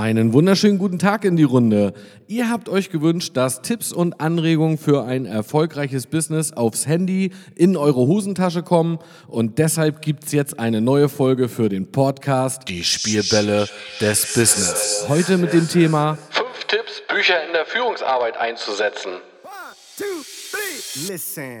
Einen wunderschönen guten Tag in die Runde. Ihr habt euch gewünscht, dass Tipps und Anregungen für ein erfolgreiches Business aufs Handy in eure Hosentasche kommen und deshalb gibt's jetzt eine neue Folge für den Podcast Die Spielbälle des Business. Heute mit dem Thema Fünf Tipps, Bücher in der Führungsarbeit einzusetzen. One, two, three. Listen.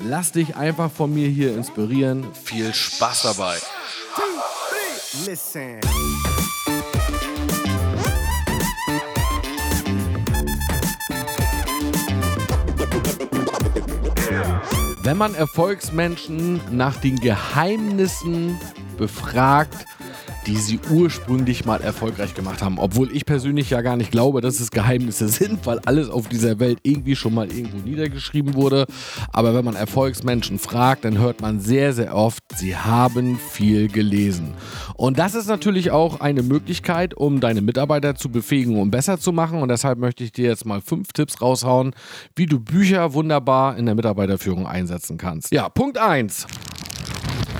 Lass dich einfach von mir hier inspirieren. Viel Spaß dabei. Listen. Wenn man Erfolgsmenschen nach den Geheimnissen befragt, die sie ursprünglich mal erfolgreich gemacht haben. Obwohl ich persönlich ja gar nicht glaube, dass es Geheimnisse sind, weil alles auf dieser Welt irgendwie schon mal irgendwo niedergeschrieben wurde. Aber wenn man Erfolgsmenschen fragt, dann hört man sehr, sehr oft, sie haben viel gelesen. Und das ist natürlich auch eine Möglichkeit, um deine Mitarbeiter zu befähigen und besser zu machen. Und deshalb möchte ich dir jetzt mal fünf Tipps raushauen, wie du Bücher wunderbar in der Mitarbeiterführung einsetzen kannst. Ja, Punkt 1.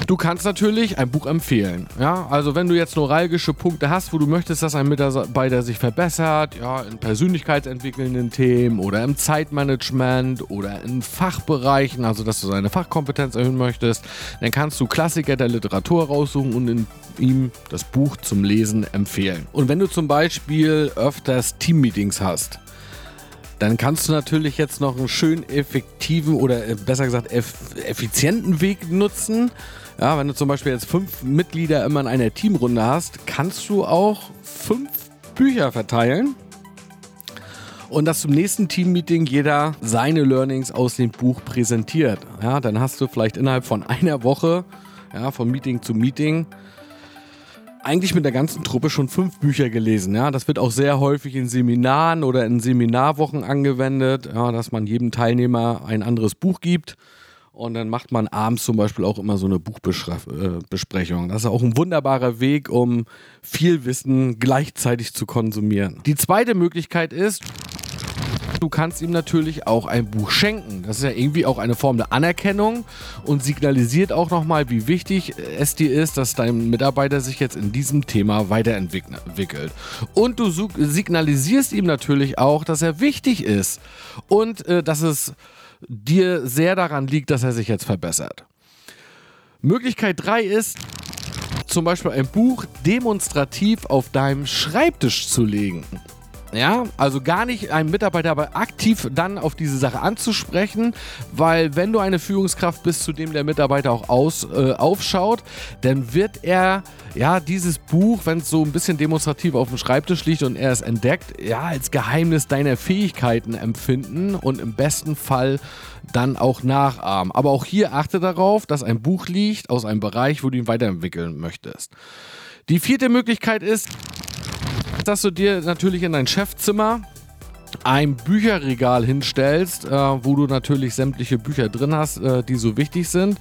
Du kannst natürlich ein Buch empfehlen. Ja, also wenn du jetzt neuralgische Punkte hast, wo du möchtest, dass ein Mitarbeiter sich verbessert, ja, in persönlichkeitsentwickelnden Themen oder im Zeitmanagement oder in Fachbereichen, also dass du seine Fachkompetenz erhöhen möchtest, dann kannst du Klassiker der Literatur raussuchen und ihm das Buch zum Lesen empfehlen. Und wenn du zum Beispiel öfters Teammeetings hast, dann kannst du natürlich jetzt noch einen schön effektiven oder äh, besser gesagt eff effizienten Weg nutzen. Ja, wenn du zum Beispiel jetzt fünf Mitglieder immer in einer Teamrunde hast, kannst du auch fünf Bücher verteilen. Und dass zum nächsten Teammeeting jeder seine Learnings aus dem Buch präsentiert. Ja, dann hast du vielleicht innerhalb von einer Woche, ja, von Meeting zu Meeting, eigentlich mit der ganzen Truppe schon fünf Bücher gelesen. Ja, das wird auch sehr häufig in Seminaren oder in Seminarwochen angewendet, ja, dass man jedem Teilnehmer ein anderes Buch gibt. Und dann macht man abends zum Beispiel auch immer so eine Buchbesprechung. Das ist auch ein wunderbarer Weg, um viel Wissen gleichzeitig zu konsumieren. Die zweite Möglichkeit ist, Du kannst ihm natürlich auch ein Buch schenken. Das ist ja irgendwie auch eine Form der Anerkennung und signalisiert auch nochmal, wie wichtig es dir ist, dass dein Mitarbeiter sich jetzt in diesem Thema weiterentwickelt. Und du signalisierst ihm natürlich auch, dass er wichtig ist und äh, dass es dir sehr daran liegt, dass er sich jetzt verbessert. Möglichkeit 3 ist, zum Beispiel ein Buch demonstrativ auf deinem Schreibtisch zu legen. Ja, also gar nicht einen Mitarbeiter aber aktiv dann auf diese Sache anzusprechen, weil wenn du eine Führungskraft bist, zu dem der Mitarbeiter auch aus, äh, aufschaut, dann wird er ja dieses Buch, wenn es so ein bisschen demonstrativ auf dem Schreibtisch liegt und er es entdeckt, ja als Geheimnis deiner Fähigkeiten empfinden und im besten Fall dann auch nachahmen. Aber auch hier achte darauf, dass ein Buch liegt aus einem Bereich, wo du ihn weiterentwickeln möchtest. Die vierte Möglichkeit ist, dass du dir natürlich in dein Chefzimmer ein Bücherregal hinstellst, äh, wo du natürlich sämtliche Bücher drin hast, äh, die so wichtig sind.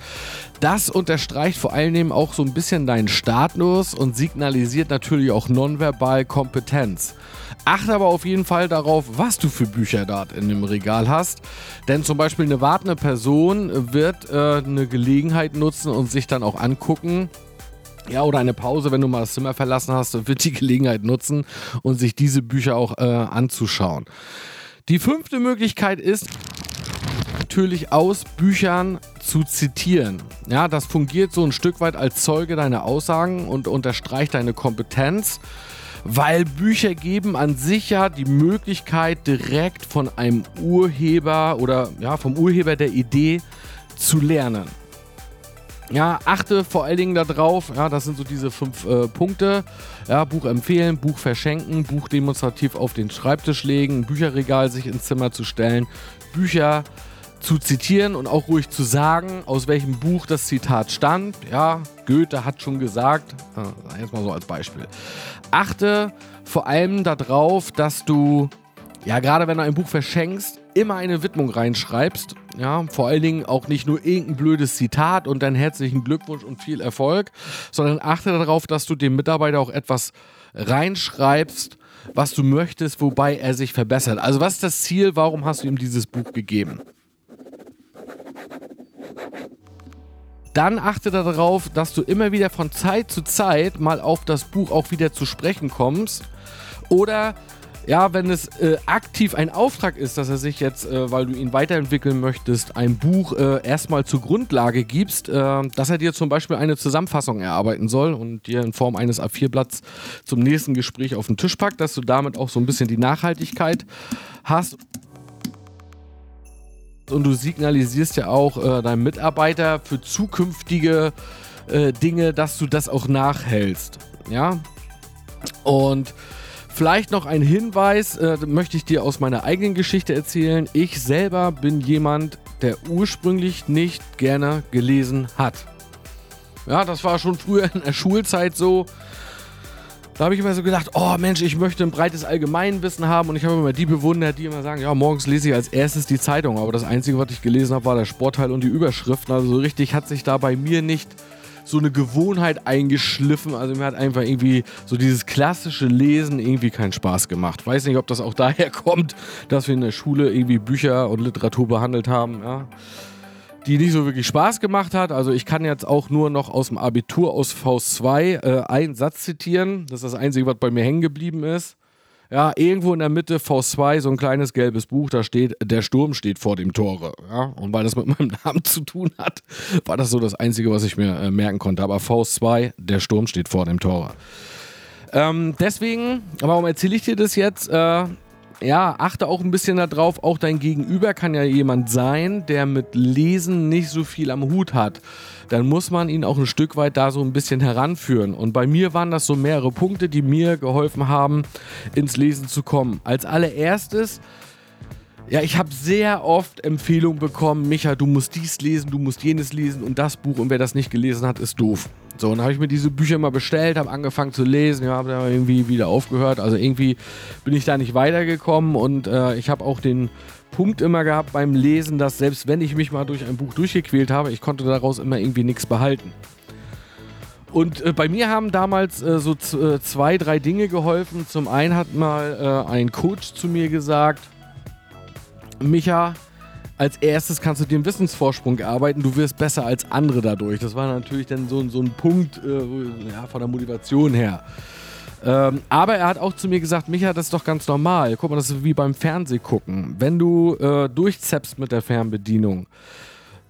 Das unterstreicht vor allem auch so ein bisschen deinen Status und signalisiert natürlich auch nonverbal Kompetenz. Achte aber auf jeden Fall darauf, was du für Bücher dort in dem Regal hast. Denn zum Beispiel eine wartende Person wird äh, eine Gelegenheit nutzen und sich dann auch angucken, ja, oder eine Pause, wenn du mal das Zimmer verlassen hast, wird die Gelegenheit nutzen und sich diese Bücher auch äh, anzuschauen. Die fünfte Möglichkeit ist, natürlich aus Büchern zu zitieren. Ja, das fungiert so ein Stück weit als Zeuge deiner Aussagen und unterstreicht deine Kompetenz, weil Bücher geben an sich ja die Möglichkeit, direkt von einem Urheber oder ja, vom Urheber der Idee zu lernen. Ja, achte vor allen Dingen darauf, ja, das sind so diese fünf äh, Punkte. Ja, Buch empfehlen, Buch verschenken, Buch demonstrativ auf den Schreibtisch legen, Bücherregal sich ins Zimmer zu stellen, Bücher zu zitieren und auch ruhig zu sagen, aus welchem Buch das Zitat stammt. Ja, Goethe hat schon gesagt, äh, jetzt mal so als Beispiel. Achte vor allem darauf, dass du, ja, gerade wenn du ein Buch verschenkst, immer eine Widmung reinschreibst. Ja, vor allen Dingen auch nicht nur irgendein blödes Zitat und dann herzlichen Glückwunsch und viel Erfolg, sondern achte darauf, dass du dem Mitarbeiter auch etwas reinschreibst, was du möchtest, wobei er sich verbessert. Also was ist das Ziel? Warum hast du ihm dieses Buch gegeben? Dann achte darauf, dass du immer wieder von Zeit zu Zeit mal auf das Buch auch wieder zu sprechen kommst. Oder ja, wenn es äh, aktiv ein Auftrag ist, dass er sich jetzt, äh, weil du ihn weiterentwickeln möchtest, ein Buch äh, erstmal zur Grundlage gibst, äh, dass er dir zum Beispiel eine Zusammenfassung erarbeiten soll und dir in Form eines A4-Blatts zum nächsten Gespräch auf den Tisch packt, dass du damit auch so ein bisschen die Nachhaltigkeit hast. Und du signalisierst ja auch äh, deinem Mitarbeiter für zukünftige äh, Dinge, dass du das auch nachhältst. Ja. Und Vielleicht noch ein Hinweis, äh, möchte ich dir aus meiner eigenen Geschichte erzählen. Ich selber bin jemand, der ursprünglich nicht gerne gelesen hat. Ja, das war schon früher in der Schulzeit so. Da habe ich immer so gedacht, oh Mensch, ich möchte ein breites Allgemeinwissen haben und ich habe immer die bewundert, die immer sagen, ja, morgens lese ich als erstes die Zeitung, aber das Einzige, was ich gelesen habe, war der Sportteil und die Überschriften. Also so richtig hat sich da bei mir nicht so eine Gewohnheit eingeschliffen. Also mir hat einfach irgendwie so dieses klassische Lesen irgendwie keinen Spaß gemacht. Weiß nicht, ob das auch daher kommt, dass wir in der Schule irgendwie Bücher und Literatur behandelt haben, ja. Die nicht so wirklich Spaß gemacht hat. Also ich kann jetzt auch nur noch aus dem Abitur aus Faust 2 äh, einen Satz zitieren. Das ist das Einzige, was bei mir hängen geblieben ist. Ja, irgendwo in der Mitte V2 so ein kleines gelbes Buch, da steht, der Sturm steht vor dem Tore. Ja, und weil das mit meinem Namen zu tun hat, war das so das Einzige, was ich mir äh, merken konnte. Aber V2, der Sturm steht vor dem Tore. Ähm, deswegen, warum erzähle ich dir das jetzt? Äh, ja, achte auch ein bisschen darauf, auch dein Gegenüber kann ja jemand sein, der mit Lesen nicht so viel am Hut hat. Dann muss man ihn auch ein Stück weit da so ein bisschen heranführen. Und bei mir waren das so mehrere Punkte, die mir geholfen haben, ins Lesen zu kommen. Als allererstes ja, ich habe sehr oft Empfehlungen bekommen, Micha, du musst dies lesen, du musst jenes lesen und das Buch und wer das nicht gelesen hat, ist doof. So, und dann habe ich mir diese Bücher mal bestellt, habe angefangen zu lesen, ja, habe dann irgendwie wieder aufgehört. Also irgendwie bin ich da nicht weitergekommen und äh, ich habe auch den Punkt immer gehabt beim Lesen, dass selbst wenn ich mich mal durch ein Buch durchgequält habe, ich konnte daraus immer irgendwie nichts behalten. Und äh, bei mir haben damals äh, so äh, zwei, drei Dinge geholfen. Zum einen hat mal äh, ein Coach zu mir gesagt, Micha, als erstes kannst du dir einen Wissensvorsprung erarbeiten, du wirst besser als andere dadurch. Das war natürlich dann so, so ein Punkt äh, ja, von der Motivation her. Ähm, aber er hat auch zu mir gesagt, Micha, das ist doch ganz normal. Guck mal, das ist wie beim Fernsehgucken. Wenn du äh, durchzeppst mit der Fernbedienung,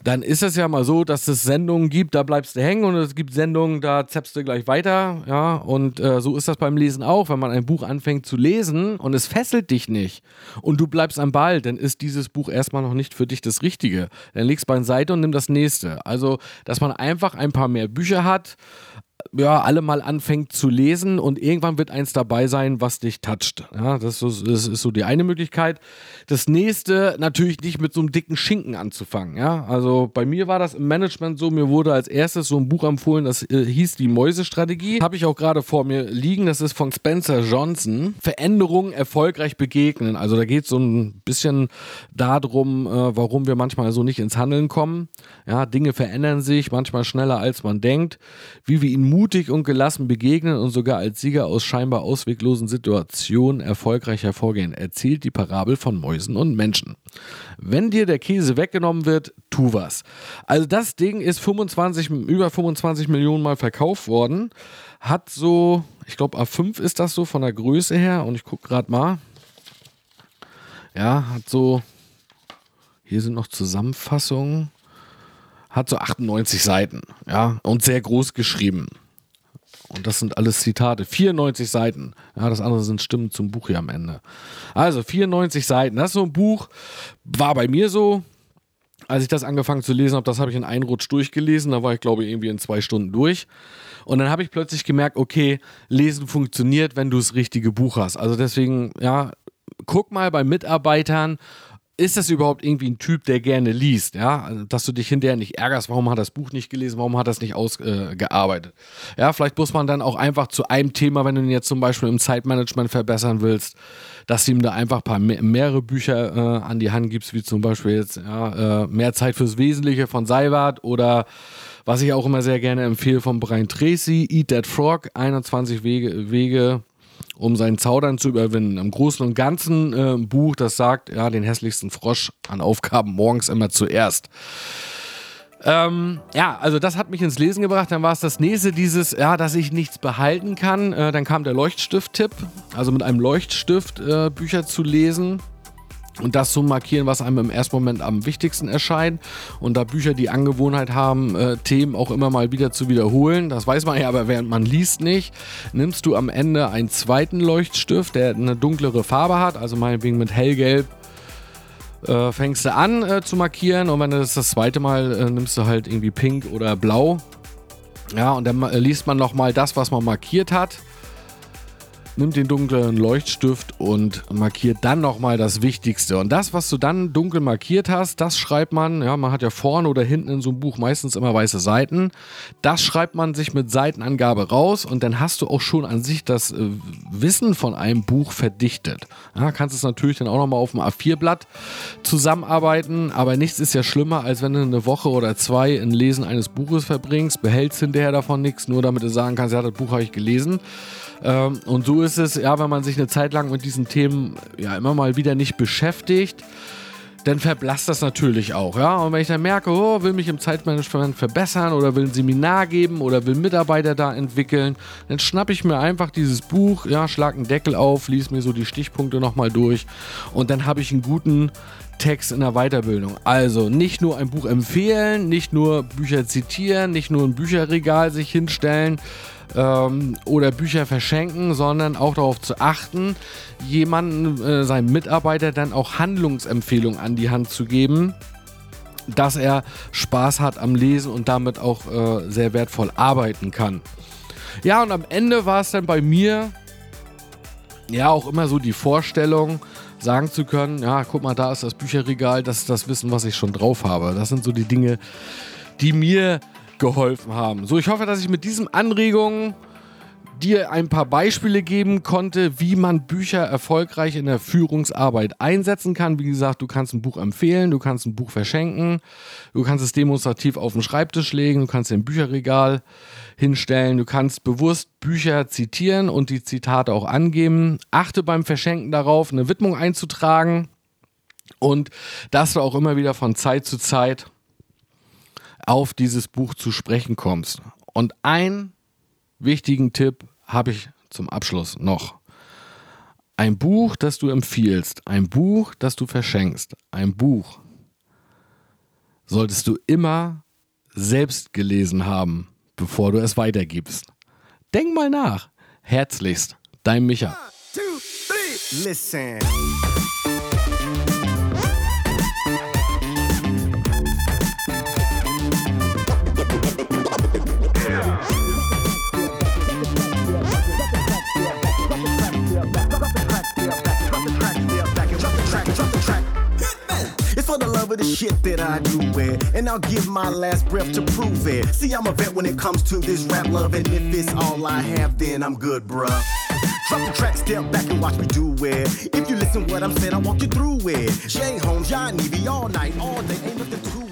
dann ist es ja mal so, dass es Sendungen gibt, da bleibst du hängen und es gibt Sendungen, da zappst du gleich weiter. Ja, und äh, so ist das beim Lesen auch. Wenn man ein Buch anfängt zu lesen und es fesselt dich nicht und du bleibst am Ball, dann ist dieses Buch erstmal noch nicht für dich das Richtige. Dann legst du beiseite und nimm das nächste. Also, dass man einfach ein paar mehr Bücher hat, ja, alle mal anfängt zu lesen und irgendwann wird eins dabei sein, was dich toucht. Ja, das ist, das ist so die eine Möglichkeit. Das nächste, natürlich nicht mit so einem dicken Schinken anzufangen. Ja, also bei mir war das im Management so, mir wurde als erstes so ein Buch empfohlen, das äh, hieß die Mäusestrategie. Habe ich auch gerade vor mir liegen. Das ist von Spencer Johnson. Veränderungen erfolgreich begegnen. Also da geht es so ein bisschen darum, äh, warum wir manchmal so nicht ins Handeln kommen. Ja, Dinge verändern sich manchmal schneller als man denkt. Wie wir ihnen mutig und gelassen begegnen und sogar als Sieger aus scheinbar ausweglosen Situationen erfolgreich hervorgehen, erzählt die Parabel von Mäusen und Menschen. Wenn dir der Käse weggenommen wird, tu was. Also das Ding ist 25, über 25 Millionen Mal verkauft worden, hat so, ich glaube A5 ist das so von der Größe her und ich gucke gerade mal. Ja, hat so, hier sind noch Zusammenfassungen hat so 98 Seiten, ja, und sehr groß geschrieben. Und das sind alles Zitate. 94 Seiten. Ja, das andere sind Stimmen zum Buch hier am Ende. Also 94 Seiten. Das ist so ein Buch, war bei mir so, als ich das angefangen zu lesen habe, das habe ich in einen Rutsch durchgelesen. Da war ich, glaube ich, irgendwie in zwei Stunden durch. Und dann habe ich plötzlich gemerkt, okay, Lesen funktioniert, wenn du das richtige Buch hast. Also deswegen, ja, guck mal bei Mitarbeitern, ist das überhaupt irgendwie ein Typ, der gerne liest, ja? Also, dass du dich hinterher nicht ärgerst, warum hat das Buch nicht gelesen, warum hat das nicht ausgearbeitet. Äh, ja, vielleicht muss man dann auch einfach zu einem Thema, wenn du ihn jetzt zum Beispiel im Zeitmanagement verbessern willst, dass du ihm da einfach ein paar mehr, mehrere Bücher äh, an die Hand gibst, wie zum Beispiel jetzt ja, äh, Mehr Zeit fürs Wesentliche von Seiwart oder was ich auch immer sehr gerne empfehle von Brian Tracy, Eat That Frog, 21 Wege, Wege um seinen Zaudern zu überwinden. Im Großen und Ganzen äh, Buch, das sagt, ja, den hässlichsten Frosch an Aufgaben morgens immer zuerst. Ähm, ja, also das hat mich ins Lesen gebracht. Dann war es das nächste, dieses, ja, dass ich nichts behalten kann. Äh, dann kam der Leuchtstift-Tipp, also mit einem Leuchtstift äh, Bücher zu lesen und das zu markieren, was einem im ersten Moment am wichtigsten erscheint. Und da Bücher die Angewohnheit haben, äh, Themen auch immer mal wieder zu wiederholen, das weiß man ja, aber während man liest nicht, nimmst du am Ende einen zweiten Leuchtstift, der eine dunklere Farbe hat, also meinetwegen mit hellgelb. Äh, fängst du an äh, zu markieren und wenn du das das zweite Mal äh, nimmst du halt irgendwie pink oder blau. Ja, und dann liest man nochmal das, was man markiert hat nimmt den dunklen Leuchtstift und markiert dann nochmal das Wichtigste. Und das, was du dann dunkel markiert hast, das schreibt man, ja, man hat ja vorne oder hinten in so einem Buch meistens immer weiße Seiten. Das schreibt man sich mit Seitenangabe raus und dann hast du auch schon an sich das äh, Wissen von einem Buch verdichtet. Ja, kannst es natürlich dann auch nochmal auf dem A4-Blatt zusammenarbeiten, aber nichts ist ja schlimmer, als wenn du eine Woche oder zwei in Lesen eines Buches verbringst, behältst hinterher davon nichts, nur damit du sagen kannst, ja, das Buch habe ich gelesen. Ähm, und so ist es, ja, wenn man sich eine Zeit lang mit diesen Themen ja immer mal wieder nicht beschäftigt, dann verblasst das natürlich auch, ja. Und wenn ich dann merke, oh, will mich im Zeitmanagement verbessern oder will ein Seminar geben oder will Mitarbeiter da entwickeln, dann schnappe ich mir einfach dieses Buch, ja, schlag einen Deckel auf, lies mir so die Stichpunkte nochmal durch und dann habe ich einen guten Text in der Weiterbildung. Also nicht nur ein Buch empfehlen, nicht nur Bücher zitieren, nicht nur ein Bücherregal sich hinstellen, ähm, oder Bücher verschenken, sondern auch darauf zu achten, jemanden, äh, seinem Mitarbeiter dann auch Handlungsempfehlungen an die Hand zu geben, dass er Spaß hat am Lesen und damit auch äh, sehr wertvoll arbeiten kann. Ja, und am Ende war es dann bei mir ja auch immer so die Vorstellung, sagen zu können, ja, guck mal, da ist das Bücherregal, das ist das Wissen, was ich schon drauf habe. Das sind so die Dinge, die mir geholfen haben. So, ich hoffe, dass ich mit diesen Anregungen dir ein paar Beispiele geben konnte, wie man Bücher erfolgreich in der Führungsarbeit einsetzen kann. Wie gesagt, du kannst ein Buch empfehlen, du kannst ein Buch verschenken, du kannst es demonstrativ auf den Schreibtisch legen, du kannst ein Bücherregal hinstellen, du kannst bewusst Bücher zitieren und die Zitate auch angeben. Achte beim Verschenken darauf, eine Widmung einzutragen und dass du auch immer wieder von Zeit zu Zeit auf dieses Buch zu sprechen kommst. Und einen wichtigen Tipp habe ich zum Abschluss noch. Ein Buch, das du empfiehlst, ein Buch, das du verschenkst, ein Buch solltest du immer selbst gelesen haben, bevor du es weitergibst. Denk mal nach. Herzlichst, dein Micha. One, two, three. Listen. The shit that I do it. And I'll give my last breath to prove it. See, I'm a vet when it comes to this rap love. And if it's all I have, then I'm good, bruh. Drop the track, step back and watch me do it. If you listen what I'm saying, I'll walk you through it. Jay Holmes, Evie, all night, all day, ain't nothing to